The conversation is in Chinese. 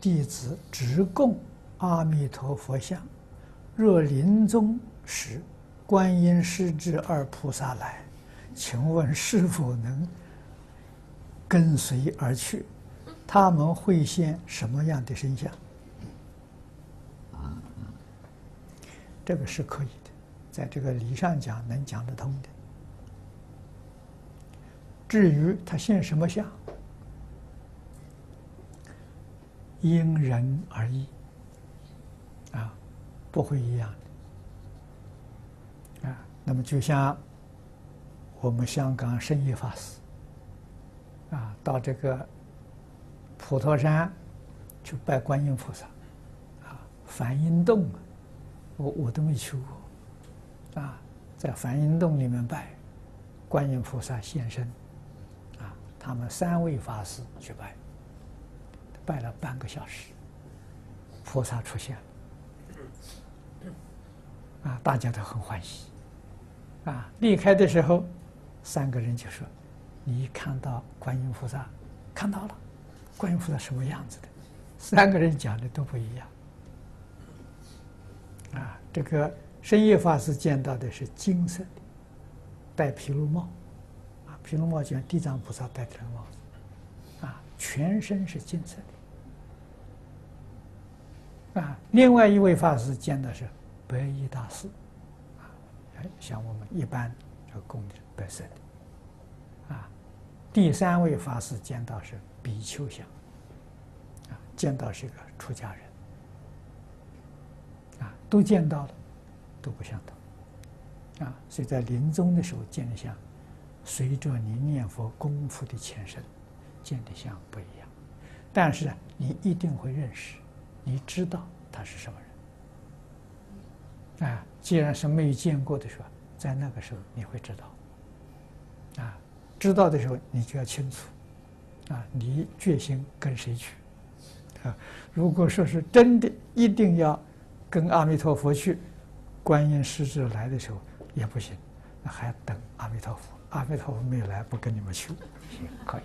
弟子直供阿弥陀佛像，若临终时观音、势至二菩萨来，请问是否能跟随而去？他们会现什么样的身相？这个是可以的，在这个理上讲能讲得通的。至于他现什么相？因人而异，啊，不会一样。的，啊，那么就像我们香港圣严法师，啊，到这个普陀山去拜观音菩萨，啊，梵音洞，我我都没去过，啊，在梵音洞里面拜观音菩萨现身，啊，他们三位法师去拜。拜了半个小时，菩萨出现了，啊，大家都很欢喜，啊，离开的时候，三个人就说：“你看到观音菩萨，看到了，观音菩萨什么样子的？”三个人讲的都不一样，啊，这个深夜法师见到的是金色的，戴毗卢帽，啊，毗卢帽就像地藏菩萨戴的帽子，啊，全身是金色的。啊，另外一位法师见的是白衣大士，啊，像我们一般这个供的白色的，啊，第三位法师见到是比丘像，啊，见到是一个出家人，啊，都见到了，都不相同，啊，所以在临终的时候见的像，随着你念佛功夫的前身，见的像不一样，但是你一定会认识。你知道他是什么人？啊，既然是没有见过的时候，在那个时候你会知道。啊，知道的时候你就要清楚，啊，你决心跟谁去？啊，如果说是真的一定要跟阿弥陀佛去，观音师子来的时候也不行，那还等阿弥陀佛。阿弥陀佛没有来，不跟你们去，行，可以。